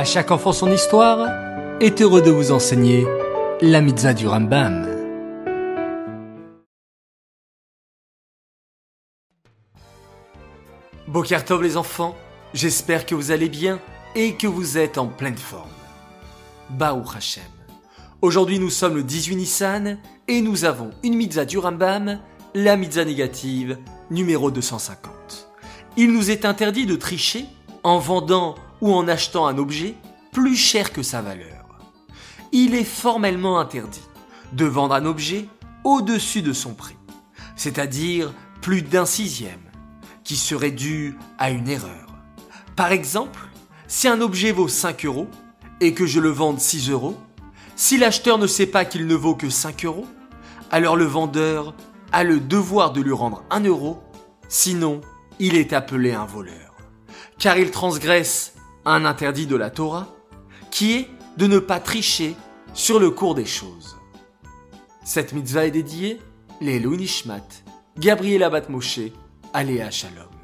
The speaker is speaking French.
À chaque enfant son histoire est heureux de vous enseigner la mitzvah du Rambam. Bokertov les enfants, j'espère que vous allez bien et que vous êtes en pleine forme. Baou Hashem. Aujourd'hui nous sommes le 18 Nissan et nous avons une mitzvah du Rambam, la mitzvah négative numéro 250. Il nous est interdit de tricher en vendant ou en achetant un objet plus cher que sa valeur. Il est formellement interdit de vendre un objet au-dessus de son prix, c'est-à-dire plus d'un sixième, qui serait dû à une erreur. Par exemple, si un objet vaut 5 euros et que je le vende 6 euros, si l'acheteur ne sait pas qu'il ne vaut que 5 euros, alors le vendeur a le devoir de lui rendre 1 euro, sinon il est appelé un voleur. Car il transgresse un interdit de la Torah, qui est de ne pas tricher sur le cours des choses. Cette mitzvah est dédiée les Nishmat, Gabriela Batmoshe, Aléa Shalom.